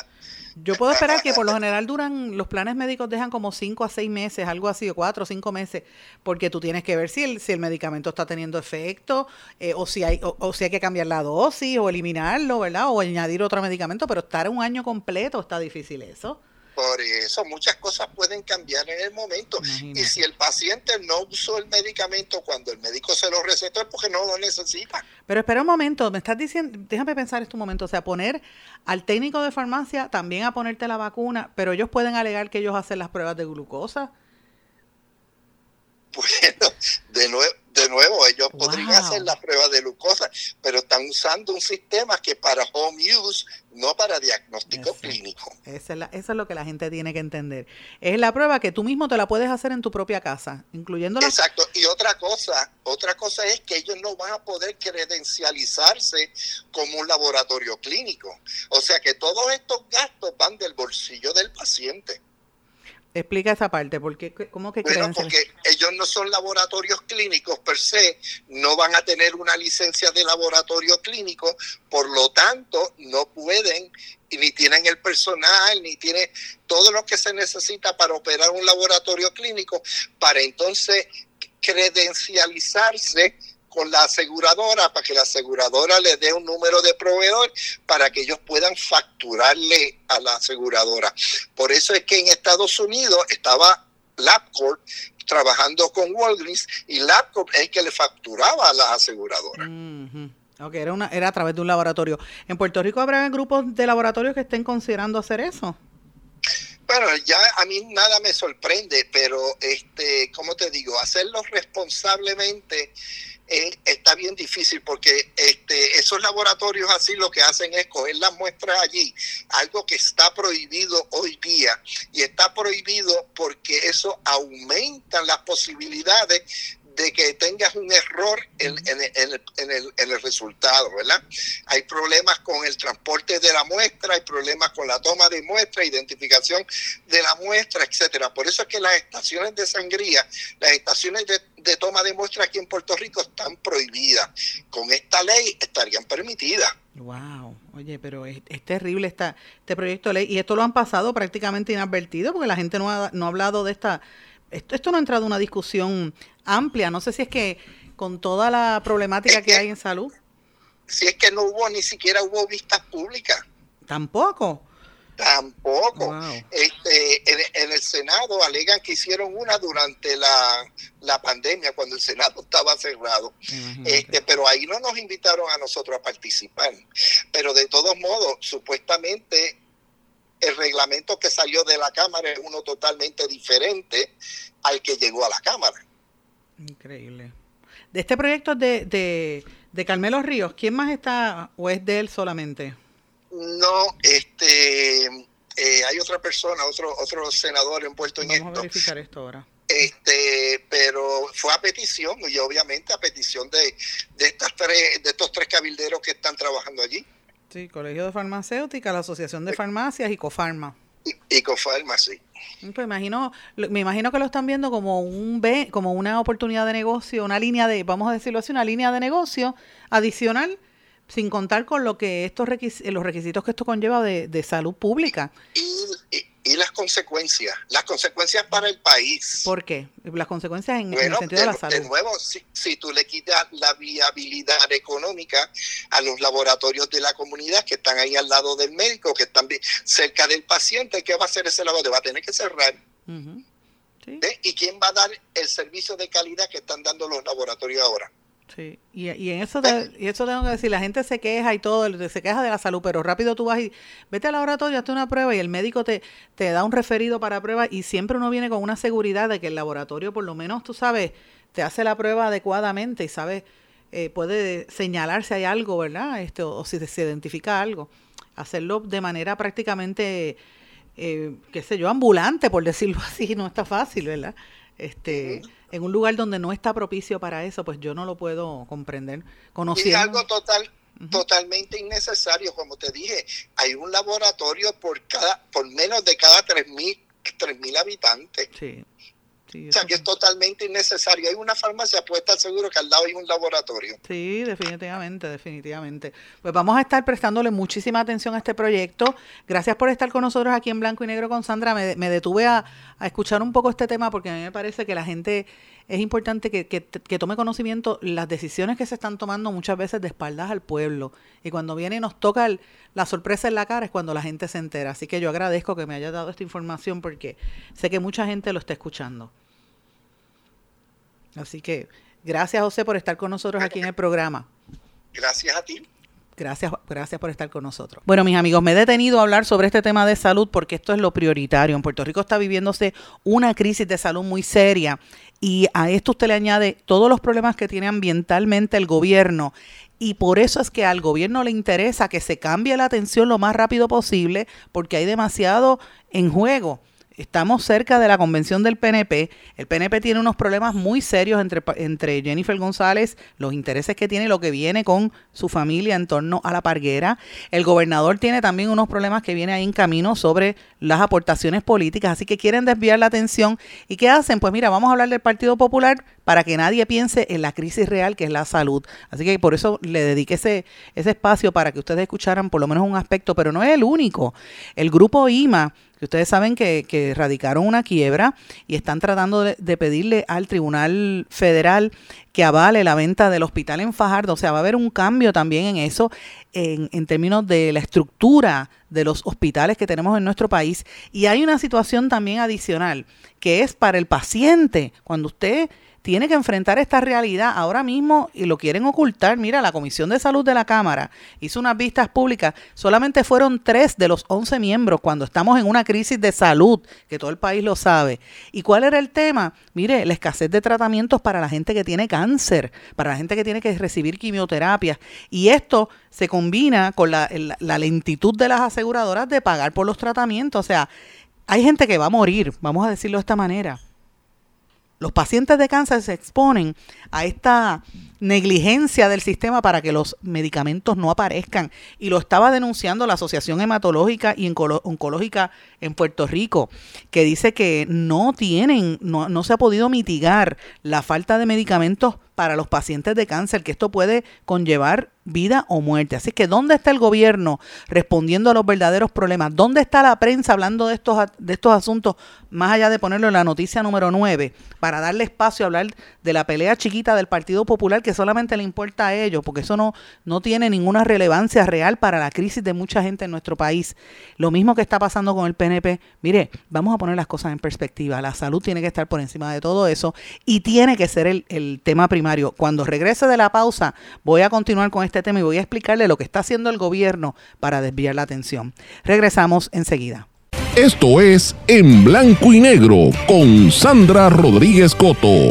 Yo puedo esperar que por lo <laughs> general duran, los planes médicos dejan como 5 a 6 meses, algo así, o 4 o 5 meses, porque tú tienes que ver si el, si el medicamento está teniendo efecto, eh, o, si hay, o, si hay que cambiar la dosis, o eliminarlo, ¿verdad? O añadir otro medicamento, pero estar un año completo está difícil eso. Por eso muchas cosas pueden cambiar en el momento. Y si el paciente no usó el medicamento cuando el médico se lo recetó es porque no lo necesita. Pero espera un momento, me estás diciendo, déjame pensar este momento, o sea, poner al técnico de farmacia también a ponerte la vacuna, pero ellos pueden alegar que ellos hacen las pruebas de glucosa. Bueno, de nuevo, de nuevo, ellos podrían hacer la prueba de glucosa, pero están usando un sistema que para home use, no para diagnóstico clínico. Eso es, eso es lo que la gente tiene que entender. Es la prueba que tú mismo te la puedes hacer en tu propia casa, incluyendo la... Exacto. Y otra cosa, otra cosa es que ellos no van a poder credencializarse como un laboratorio clínico. O sea que todos estos gastos van del bolsillo del paciente. Explica esa parte, porque ¿cómo que bueno, porque ellos no son laboratorios clínicos per se, no van a tener una licencia de laboratorio clínico, por lo tanto no pueden y ni tienen el personal, ni tienen todo lo que se necesita para operar un laboratorio clínico, para entonces credencializarse con la aseguradora para que la aseguradora le dé un número de proveedor para que ellos puedan facturarle a la aseguradora. Por eso es que en Estados Unidos estaba LabCorp trabajando con Walgreens y LabCorp es el que le facturaba a las aseguradoras. Ok, era, una, era a través de un laboratorio. ¿En Puerto Rico habrá grupos de laboratorios que estén considerando hacer eso? Bueno, ya a mí nada me sorprende, pero este, ¿cómo te digo? Hacerlo responsablemente está bien difícil porque este, esos laboratorios así lo que hacen es coger las muestras allí, algo que está prohibido hoy día y está prohibido porque eso aumenta las posibilidades de que tengas un error en, el, resultado, ¿verdad? Hay problemas con el transporte de la muestra, hay problemas con la toma de muestra, identificación de la muestra, etcétera. Por eso es que las estaciones de sangría, las estaciones de, toma de muestra aquí en Puerto Rico están prohibidas. Con esta ley estarían permitidas. Wow, oye, pero es, terrible esta, este proyecto de ley y esto lo han pasado prácticamente inadvertido porque la gente no ha, no ha hablado de esta esto, esto no ha entrado en una discusión amplia. No sé si es que con toda la problemática que, hay en salud. Si es que no hubo, ni siquiera hubo vistas públicas. Tampoco. Tampoco. Este, en, el Senado alegan que hicieron una durante la, pandemia, cuando el Senado <laughs> estaba cerrado. Este, pero ahí no nos invitaron a nosotros a participar. Pero de todos modos, supuestamente el reglamento que salió de la Cámara es uno totalmente diferente al que llegó a la Cámara. Increíble. De este proyecto de, de, de Carmelo Ríos, ¿quién más está o es de él solamente? No, este, eh, hay otra persona, otro otro senador envuelto en esto. Vamos a verificar esto ahora. Este, pero fue a petición y obviamente a petición de, de estas tres, de estos tres cabilderos que están trabajando allí. Sí, Colegio de Farmacéutica, la Asociación de Farmacias y Cofarma. Y, Cofarma, sí. Pues imagino, me imagino que lo están viendo como un B, como una oportunidad de negocio, una línea de, vamos a decirlo así, una línea de negocio adicional, sin contar con lo que estos los requisitos que esto conlleva de, de salud pública. y, y las consecuencias, las consecuencias para el país. ¿Por qué? Las consecuencias en, el sentido de, la salud. De nuevo, si, tú le quitas la viabilidad económica a los laboratorios de la comunidad que están ahí al lado del médico, que están cerca del paciente, ¿qué va a hacer ese laboratorio? Va a tener que cerrar. ¿Y quién va a dar el servicio de calidad que están dando los laboratorios ahora? Sí, y, en eso, y eso tengo que decir, la gente se queja y todo, se queja de la salud, pero rápido tú vas y vete al laboratorio, hazte una prueba y el médico te, te da un referido para prueba y siempre uno viene con una seguridad de que el laboratorio, por lo menos, tú sabes, te hace la prueba adecuadamente y sabes, eh, puede señalar si hay algo, ¿verdad? Este, o, si se identifica algo. Hacerlo de manera prácticamente, eh, qué sé yo, ambulante, por decirlo <laughs> así, no está fácil, ¿verdad? Este en un lugar donde no está propicio para eso, pues yo no lo puedo comprender. Conociendo... Es algo total, totalmente innecesario, como te dije. Hay un laboratorio por cada, por menos de cada 3.000 mil habitantes. Sí o sea, que es totalmente innecesario. Hay una farmacia, puede estar seguro que al lado hay un laboratorio. Sí, definitivamente, definitivamente. Pues vamos a estar prestándole muchísima atención a este proyecto. Gracias por estar con nosotros aquí en Blanco y Negro con Sandra. Me, detuve a, escuchar un poco este tema porque a mí me parece que la gente es importante que, que, tome conocimiento las decisiones que se están tomando muchas veces de espaldas al pueblo. Y cuando viene y nos toca la sorpresa en la cara es cuando la gente se entera. Así que yo agradezco que me haya dado esta información porque sé que mucha gente lo está escuchando. Así que gracias José por estar con nosotros aquí en el programa. Gracias a ti. Gracias, gracias por estar con nosotros. Bueno, mis amigos, me he detenido a hablar sobre este tema de salud porque esto es lo prioritario. En Puerto Rico está viviéndose una crisis de salud muy seria y a esto usted le añade todos los problemas que tiene ambientalmente el gobierno y por eso es que al gobierno le interesa que se cambie la atención lo más rápido posible porque hay demasiado en juego. Estamos cerca de la convención del PNP. El PNP tiene unos problemas muy serios entre, entre Jennifer González, los intereses que tiene, lo que viene con su familia en torno a la parguera. El gobernador tiene también unos problemas que viene ahí en camino sobre las aportaciones políticas, así que quieren desviar la atención. ¿Y qué hacen? Pues mira, vamos a hablar del Partido Popular para que nadie piense en la crisis real que es la salud. Así que por eso le dediqué ese, ese espacio para que ustedes escucharan por lo menos un aspecto, pero no es el único. El grupo IMA que ustedes saben que, radicaron una quiebra y están tratando de, pedirle al Tribunal Federal que avale la venta del hospital en Fajardo. O sea, va a haber un cambio también en eso, en, en términos de la estructura de los hospitales que tenemos en nuestro país. Y hay una situación también adicional, que es para el paciente. Cuando usted tiene que enfrentar esta realidad ahora mismo y lo quieren ocultar. Mira, la Comisión de Salud de la Cámara hizo unas vistas públicas, solamente fueron tres de los once miembros cuando estamos en una crisis de salud, que todo el país lo sabe. ¿Y cuál era el tema? Mire, la escasez de tratamientos para la gente que tiene cáncer, para la gente que tiene que recibir quimioterapias. Y esto se combina con la lentitud de las aseguradoras de pagar por los tratamientos. O sea, hay gente que va a morir, vamos a decirlo de esta manera los pacientes de cáncer se exponen a esta negligencia del sistema para que los medicamentos no aparezcan. Y lo estaba denunciando la Asociación Hematológica y Oncológica en Puerto Rico, que dice que no tienen, no, no se ha podido mitigar la falta de medicamentos para los pacientes de cáncer, que esto puede conllevar vida o muerte. Así que, ¿dónde está el gobierno respondiendo a los verdaderos problemas? ¿Dónde está la prensa hablando de estos, de estos asuntos, más allá de ponerlo en la noticia número 9, para darle espacio a hablar de la pelea chiquita del Partido Popular que solamente le importa a ellos, porque eso no, no tiene ninguna relevancia real para la crisis de mucha gente en nuestro país? Lo mismo que está pasando con el PNP. Mire, vamos a poner las cosas en perspectiva. La salud tiene que estar por encima de todo eso y tiene que ser el, el tema primario cuando regrese de la pausa, voy a continuar con este tema y voy a explicarle lo que está haciendo el gobierno para desviar la atención. Regresamos enseguida. Esto es En Blanco y Negro con Sandra Rodríguez Coto.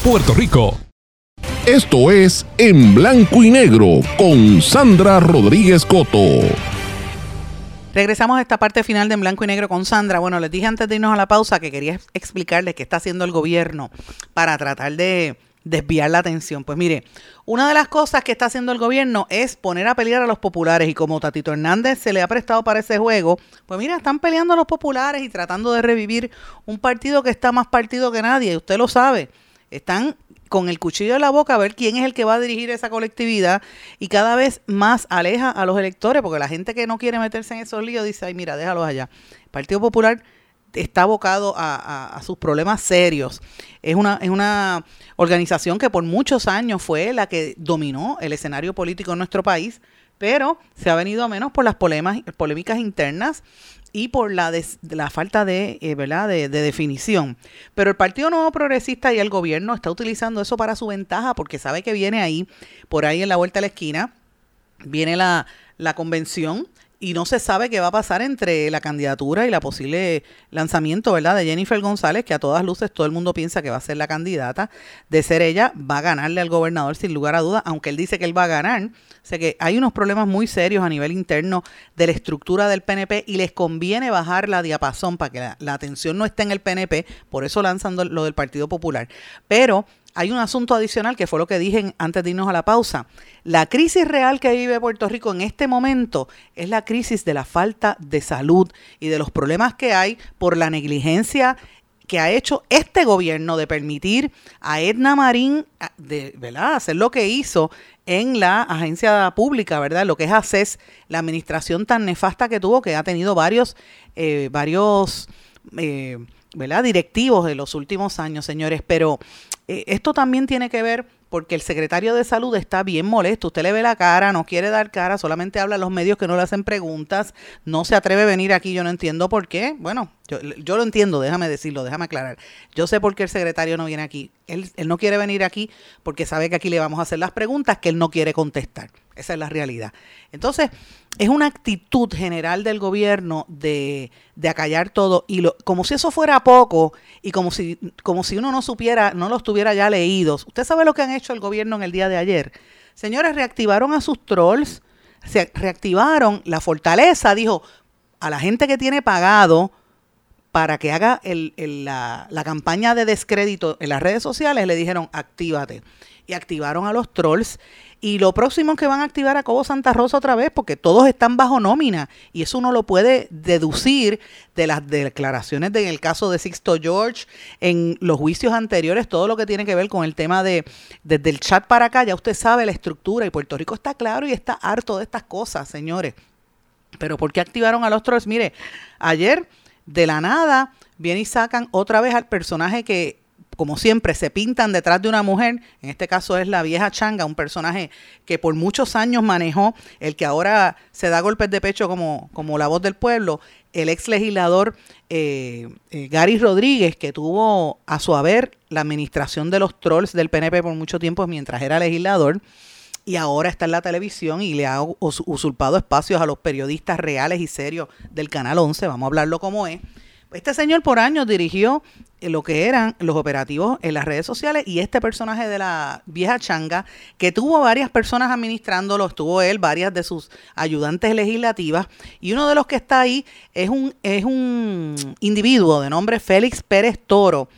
Puerto Rico. Esto es En Blanco y Negro con Sandra Rodríguez Coto. Regresamos a esta parte final de En Blanco y Negro con Sandra. Bueno, les dije antes de irnos a la pausa que quería explicarles qué está haciendo el gobierno para tratar de desviar la atención. Pues mire, una de las cosas que está haciendo el gobierno es poner a pelear a los populares y como Tatito Hernández se le ha prestado para ese juego, pues mira, están peleando a los populares y tratando de revivir un partido que está más partido que nadie, usted lo sabe. Están con el cuchillo en la boca a ver quién es el que va a dirigir esa colectividad y cada vez más aleja a los electores, porque la gente que no quiere meterse en esos líos dice, ay, mira, déjalos allá. El Partido Popular está abocado a, sus problemas serios. Es una, es una organización que por muchos años fue la que dominó el escenario político en nuestro país, pero se ha venido a menos por las polémicas internas y por la, des- de la falta de, eh, ¿verdad? De, de definición. Pero el Partido Nuevo Progresista y el gobierno está utilizando eso para su ventaja porque sabe que viene ahí, por ahí en la vuelta de la esquina, viene la, la convención y no se sabe qué va a pasar entre la candidatura y la posible lanzamiento, ¿verdad? De Jennifer González, que a todas luces todo el mundo piensa que va a ser la candidata. De ser ella, va a ganarle al gobernador sin lugar a dudas, aunque él dice que él va a ganar. O sea que hay unos problemas muy serios a nivel interno de la estructura del PNP y les conviene bajar la diapasón para que la, la atención no esté en el PNP, por eso lanzan lo- lo del Partido Popular. Pero hay un asunto adicional que fue lo que dije antes de irnos a la pausa. La crisis real que vive Puerto Rico en este momento es la crisis de la falta de salud y de los problemas que hay por la negligencia que ha hecho este gobierno de permitir a Edna Marín de, ¿verdad? hacer lo que hizo en la agencia pública, ¿verdad? Lo que es ACES, la administración tan nefasta que tuvo, que ha tenido varios, eh, varios eh, ¿verdad? directivos de los últimos años, señores. Pero eh, esto también tiene que ver porque el secretario de salud está bien molesto. Usted le ve la cara, no quiere dar cara, solamente habla a los medios que no le hacen preguntas, no se atreve a venir aquí, yo no entiendo por qué. Bueno, yo, yo lo entiendo, déjame decirlo, déjame aclarar. Yo sé por qué el secretario no viene aquí. Él, él no quiere venir aquí porque sabe que aquí le vamos a hacer las preguntas que él no quiere contestar. Esa es la realidad. Entonces, es una actitud general del gobierno de, de acallar todo y lo, como si eso fuera poco y como si, como si uno no supiera, no los ya leídos. ¿Usted sabe lo que han hecho el gobierno en el día de ayer? Señores, reactivaron a sus trolls, se reactivaron la fortaleza, dijo a la gente que tiene pagado para que haga el- la, la campaña de descrédito en las redes sociales, le dijeron actívate. Y activaron a los trolls. Y lo próximo que van a activar a Cobo Santa Rosa otra vez, porque todos están bajo nómina. Y eso uno lo puede deducir de las declaraciones de, en el caso de Sixto George, en los juicios anteriores, todo lo que tiene que ver con el tema de desde el chat para acá, ya usted sabe la estructura. Y Puerto Rico está claro y está harto de estas cosas, señores. Pero ¿por qué activaron a los trolls? Mire, ayer de la nada vienen y sacan otra vez al personaje que, como siempre, se pintan detrás de una mujer. En este caso es la vieja Changa, un personaje que por muchos años manejó, el que ahora se da golpes de pecho como, como la voz del pueblo, el ex legislador eh, eh, Gary Rodríguez, que tuvo a su haber la administración de los trolls del PNP por mucho tiempo mientras era legislador y ahora está en la televisión y le ha us- usurpado espacios a los periodistas reales y serios del Canal 11, vamos a hablarlo como es. Este señor por años dirigió eh, lo que eran los operativos en las redes sociales y este personaje de la vieja changa, que tuvo varias personas administrándolo, estuvo él, varias de sus ayudantes legislativas, y uno de los que está ahí es un, es un individuo de nombre Félix Pérez Toro,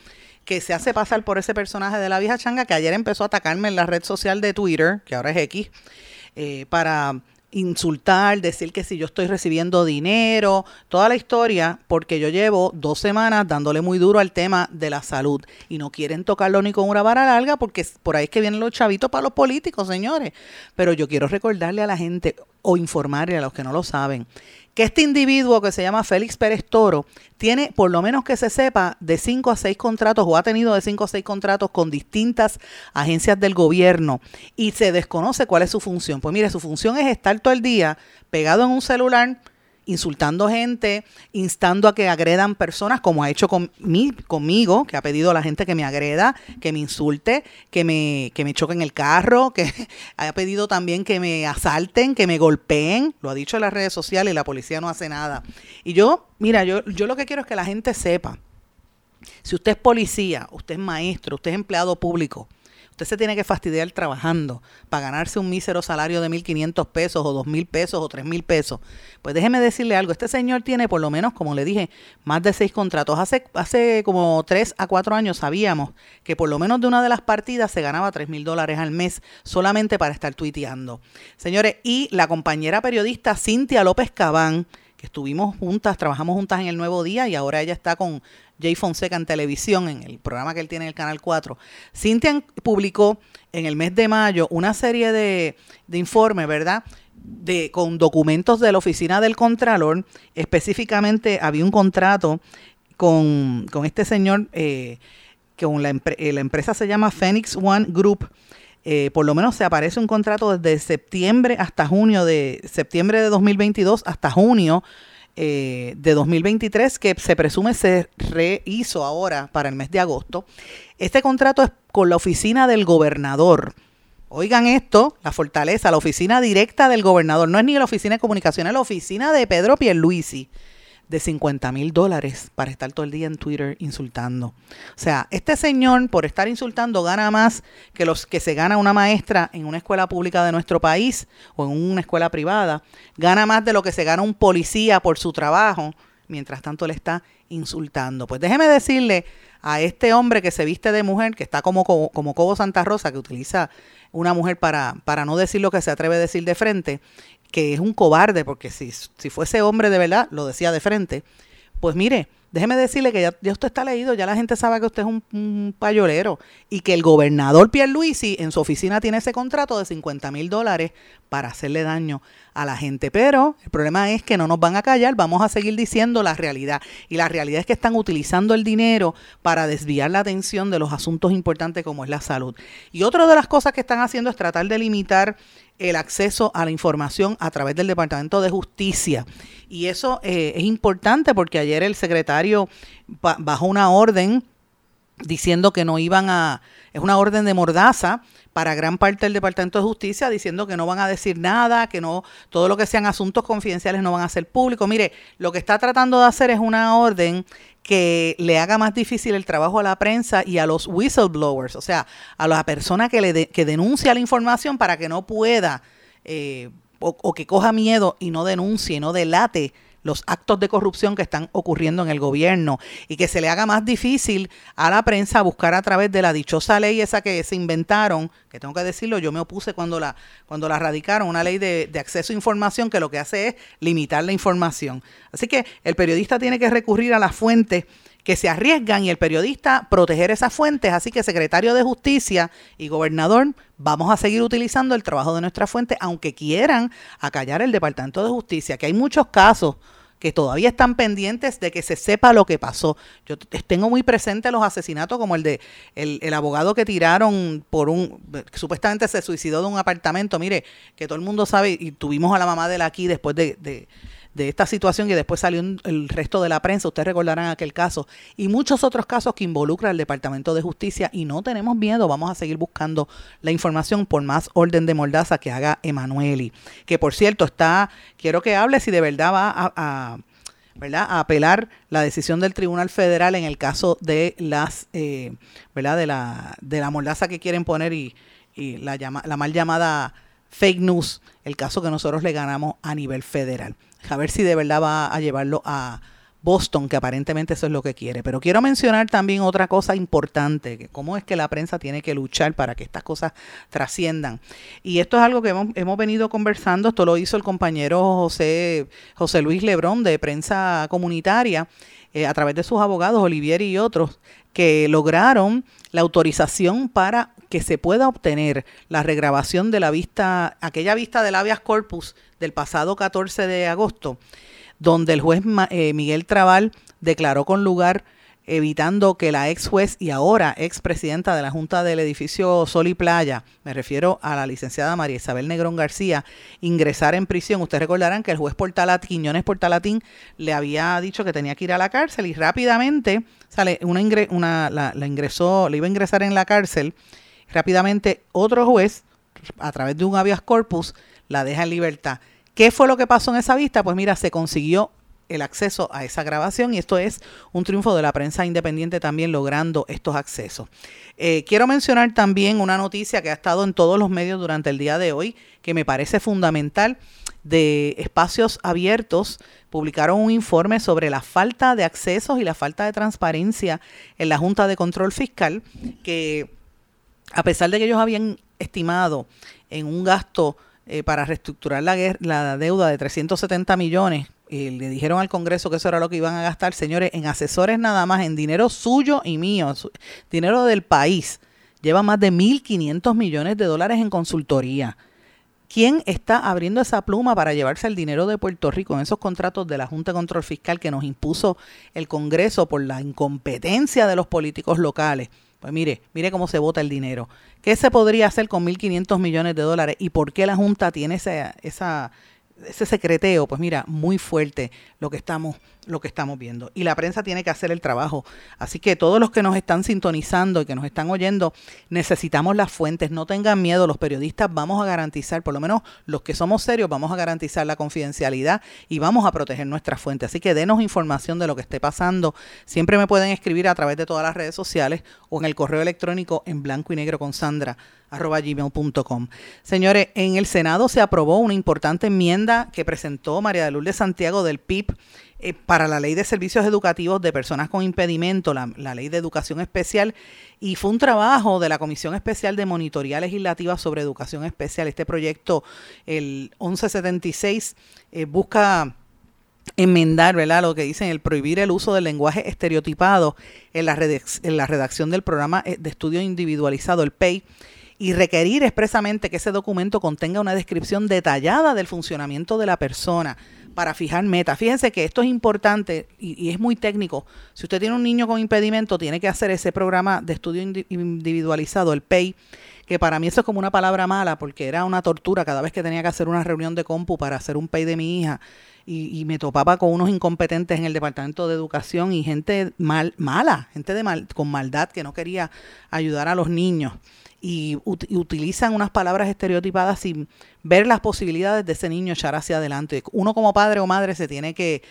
que se hace pasar por ese personaje de la vieja changa que ayer empezó a atacarme en la red social de Twitter, que ahora es X, eh, para insultar, decir que si yo estoy recibiendo dinero, toda la historia, porque yo llevo dos semanas dándole muy duro al tema de la salud y no quieren tocarlo ni con una vara larga porque por ahí es que vienen los chavitos para los políticos, señores. Pero yo quiero recordarle a la gente o informarle a los que no lo saben que este individuo que se llama Félix Pérez Toro tiene, por lo menos que se sepa, de cinco a seis contratos o ha tenido de cinco a seis contratos con distintas agencias del gobierno y se desconoce cuál es su función. Pues mire, su función es estar todo el día pegado en un celular insultando gente, instando a que agredan personas, como ha hecho con conmigo, que ha pedido a la gente que me agreda, que me insulte, que me, que me choquen el carro, que <laughs> ha pedido también que me asalten, que me golpeen, lo ha dicho en las redes sociales y la policía no hace nada. Y yo, mira, yo, yo lo que quiero es que la gente sepa, si usted es policía, usted es maestro, usted es empleado público, Usted se tiene que fastidiar trabajando para ganarse un mísero salario de 1.500 pesos o 2.000 pesos o 3.000 pesos. Pues déjeme decirle algo, este señor tiene por lo menos, como le dije, más de seis contratos. Hace, hace como tres a cuatro años sabíamos que por lo menos de una de las partidas se ganaba 3.000 dólares al mes solamente para estar tuiteando. Señores, y la compañera periodista Cintia López Cabán, estuvimos juntas, trabajamos juntas en el Nuevo Día y ahora ella está con Jay Fonseca en televisión, en el programa que él tiene en el Canal 4. Cintia publicó en el mes de mayo una serie de, informes, ¿verdad? De, con documentos de la oficina del Contralor. Específicamente había un contrato con, este señor, eh, que la, eh, la, empresa se llama Phoenix One Group. Eh, por lo menos se aparece un contrato desde septiembre hasta junio de septiembre de 2022 hasta junio eh, de 2023 que se presume se rehizo ahora para el mes de agosto. Este contrato es con la oficina del gobernador. Oigan esto, la fortaleza, la oficina directa del gobernador, no es ni la oficina de comunicación, es la oficina de Pedro Pierluisi de 50 mil dólares para estar todo el día en Twitter insultando. O sea, este señor por estar insultando gana más que los que se gana una maestra en una escuela pública de nuestro país o en una escuela privada. Gana más de lo que se gana un policía por su trabajo. Mientras tanto le está insultando. Pues déjeme decirle a este hombre que se viste de mujer, que está como, como, como Cobo Santa Rosa, que utiliza una mujer para, para no decir lo que se atreve a decir de frente, que es un cobarde, porque si, si fuese hombre de verdad, lo decía de frente, pues mire, déjeme decirle que ya, usted está leído, ya la gente sabe que usted es un, payolero y que el gobernador Pierluisi en su oficina tiene ese contrato de 50 mil dólares para hacerle daño a la gente. Pero el problema es que no nos van a callar, vamos a seguir diciendo la realidad. Y la realidad es que están utilizando el dinero para desviar la atención de los asuntos importantes como es la salud. Y otra de las cosas que están haciendo es tratar de limitar el acceso a la información a través del Departamento de Justicia. Y eso eh, es importante porque ayer el secretario bajó una orden diciendo que no iban a, es una orden de mordaza para gran parte del Departamento de Justicia diciendo que no van a decir nada, que no, todo lo que sean asuntos confidenciales no van a ser públicos. Mire, lo que está tratando de hacer es una orden que le haga más difícil el trabajo a la prensa y a los whistleblowers, o sea, a la persona que, le que denuncia la información para que no pueda eh, o, o, que coja miedo y no denuncie, no delate los actos de corrupción que están ocurriendo en el gobierno y que se le haga más difícil a la prensa buscar a través de la dichosa ley esa que se inventaron, que tengo que decirlo, yo me opuse cuando la, cuando la radicaron, una ley de, de acceso a información que lo que hace es limitar la información. Así que el periodista tiene que recurrir a las fuentes que se arriesgan y el periodista proteger esas fuentes. Así que secretario de Justicia y gobernador, vamos a seguir utilizando el trabajo de nuestra fuente, aunque quieran acallar el Departamento de Justicia, que hay muchos casos que todavía están pendientes de que se sepa lo que pasó. Yo tengo muy presente los asesinatos como el de el, el abogado que tiraron por un, supuestamente se suicidó de un apartamento, mire, que todo el mundo sabe, y tuvimos a la mamá de él aquí después de, de de esta situación y después salió el resto de la prensa, ustedes recordarán aquel caso, y muchos otros casos que involucran al Departamento de Justicia y no tenemos miedo, vamos a seguir buscando la información por más orden de mordaza que haga Emanueli, que por cierto está, quiero que hable si de verdad va a, ¿verdad? a apelar la decisión del Tribunal Federal en el caso de las, eh, ¿verdad? De la, de la mordaza que quieren poner y, y la, llama, la mal llamada fake news, el caso que nosotros le ganamos a nivel federal. A ver si de verdad va a llevarlo a Boston, que aparentemente eso es lo que quiere. Pero quiero mencionar también otra cosa importante, que cómo es que la prensa tiene que luchar para que estas cosas trasciendan. Y esto es algo que hemos, hemos venido conversando, esto lo hizo el compañero José, José Luis Lebrón de prensa comunitaria. Eh, a través de sus abogados, Olivier y otros, que lograron la autorización para que se pueda obtener la regrabación de la vista, aquella vista del habeas corpus del pasado 14 de agosto, donde el juez eh, Miguel Trabal declaró con lugar evitando que la ex juez y ahora ex presidenta de la Junta del edificio Sol y Playa, me refiero a la licenciada María Isabel Negrón García, ingresara en prisión. Ustedes recordarán que el juez Portalatín, Quiñones Portalatín le había dicho que tenía que ir a la cárcel y rápidamente sale una, una la, la, ingresó, le iba a ingresar en la cárcel. Rápidamente otro juez, a través de un habeas corpus, la deja en libertad. ¿Qué fue lo que pasó en esa vista? Pues mira, se consiguió el acceso a esa grabación y esto es un triunfo de la prensa independiente también logrando estos accesos. Eh, quiero mencionar también una noticia que ha estado en todos los medios durante el día de hoy que me parece fundamental de espacios abiertos publicaron un informe sobre la falta de accesos y la falta de transparencia en la Junta de Control Fiscal que a pesar de que ellos habían estimado en un gasto eh, para reestructurar la, la, deuda de 370 millones. Y le dijeron al Congreso que eso era lo que iban a gastar, señores, en asesores nada más, en dinero suyo y mío, dinero del país. Lleva más de 1.500 millones de dólares en consultoría. ¿Quién está abriendo esa pluma para llevarse el dinero de Puerto Rico en esos contratos de la Junta de Control Fiscal que nos impuso el Congreso por la incompetencia de los políticos locales? Pues mire, mire cómo se vota el dinero. ¿Qué se podría hacer con 1.500 millones de dólares y por qué la Junta tiene esa, esa, ese secreteo? Pues mira, muy fuerte lo que estamos lo que estamos viendo. Y la prensa tiene que hacer el trabajo. Así que todos los que nos están sintonizando y que nos están oyendo, necesitamos las fuentes. No tengan miedo, los periodistas vamos a garantizar, por lo menos los que somos serios, vamos a garantizar la confidencialidad y vamos a proteger nuestras fuentes. Así que denos información de lo que esté pasando. Siempre me pueden escribir a través de todas las redes sociales o en el correo electrónico en blanco y negro con Sandra gmail.com. Señores, en el Senado se aprobó una importante enmienda que presentó María de Lourdes Santiago del PIB eh, para la ley de servicios educativos de personas con impedimento, la, ley de educación especial, y fue un trabajo de la Comisión Especial de Monitoría Legislativa sobre Educación Especial. Este proyecto, el 1176, eh, busca enmendar, ¿verdad? Lo que dicen, el prohibir el uso del lenguaje estereotipado en la, en la redacción del programa eh, de estudio individualizado, el PEI, y requerir expresamente que ese documento contenga una descripción detallada del funcionamiento de la persona, para fijar metas. Fíjense que esto es importante y, es muy técnico. Si usted tiene un niño con impedimento, tiene que hacer ese programa de estudio individualizado, el PEI, que para mí eso es como una palabra mala porque era una tortura cada vez que tenía que hacer una reunión de compu para hacer un PEI de mi hija y, me topaba con unos incompetentes en el Departamento de Educación y gente mal, mala, gente de mal, con maldad que no quería ayudar a los niños y, utilizan unas palabras estereotipadas sin ver las posibilidades de ese niño echar hacia adelante. Uno como padre o madre se tiene que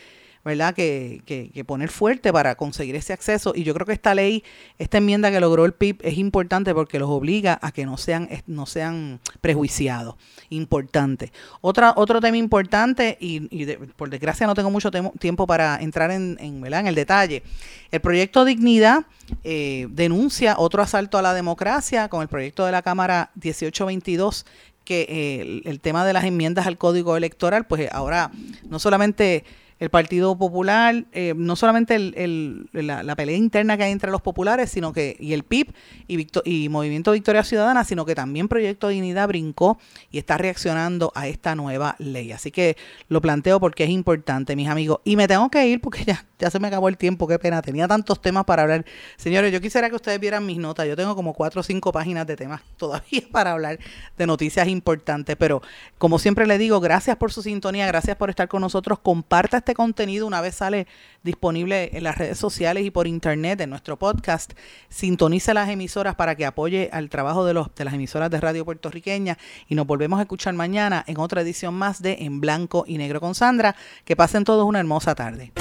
¿verdad? Que, que, poner fuerte para conseguir ese acceso. Y yo creo que esta ley, esta enmienda que logró el PIB es importante porque los obliga a que no sean, no sean prejuiciados. Importante. Otra, otro tema importante, y, por desgracia no tengo mucho tiempo para entrar en, en, en el detalle. El proyecto Dignidad eh, denuncia otro asalto a la democracia con el proyecto de la Cámara 1822 que eh, el tema de las enmiendas al código electoral, pues ahora no solamente el Partido Popular, eh, no solamente el, la, pelea interna que hay entre los populares, sino que y el PIB y, y Movimiento Victoria Ciudadana, sino que también Proyecto Dignidad brincó y está reaccionando a esta nueva ley. Así que lo planteo porque es importante, mis amigos. Y me tengo que ir porque ya, ya se me acabó el tiempo, qué pena. Tenía tantos temas para hablar. Señores, yo quisiera que ustedes vieran mis notas. Yo tengo como cuatro o cinco páginas de temas <laughs> todavía para hablar de noticias importantes, pero como siempre le digo, gracias por su sintonía, gracias por estar con nosotros. Comparta este contenido una vez sale disponible en las redes sociales y por internet, en nuestro podcast, sintonice las emisoras para que apoye al trabajo de, los, de las emisoras de radio puertorriqueña y nos volvemos a escuchar mañana en otra edición más de En Blanco y Negro con Sandra. Que pasen todos una hermosa tarde.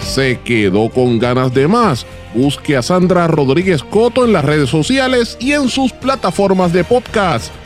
¿Se quedó con ganas de más? Busque a Sandra Rodríguez Coto en las redes sociales y en sus plataformas de podcast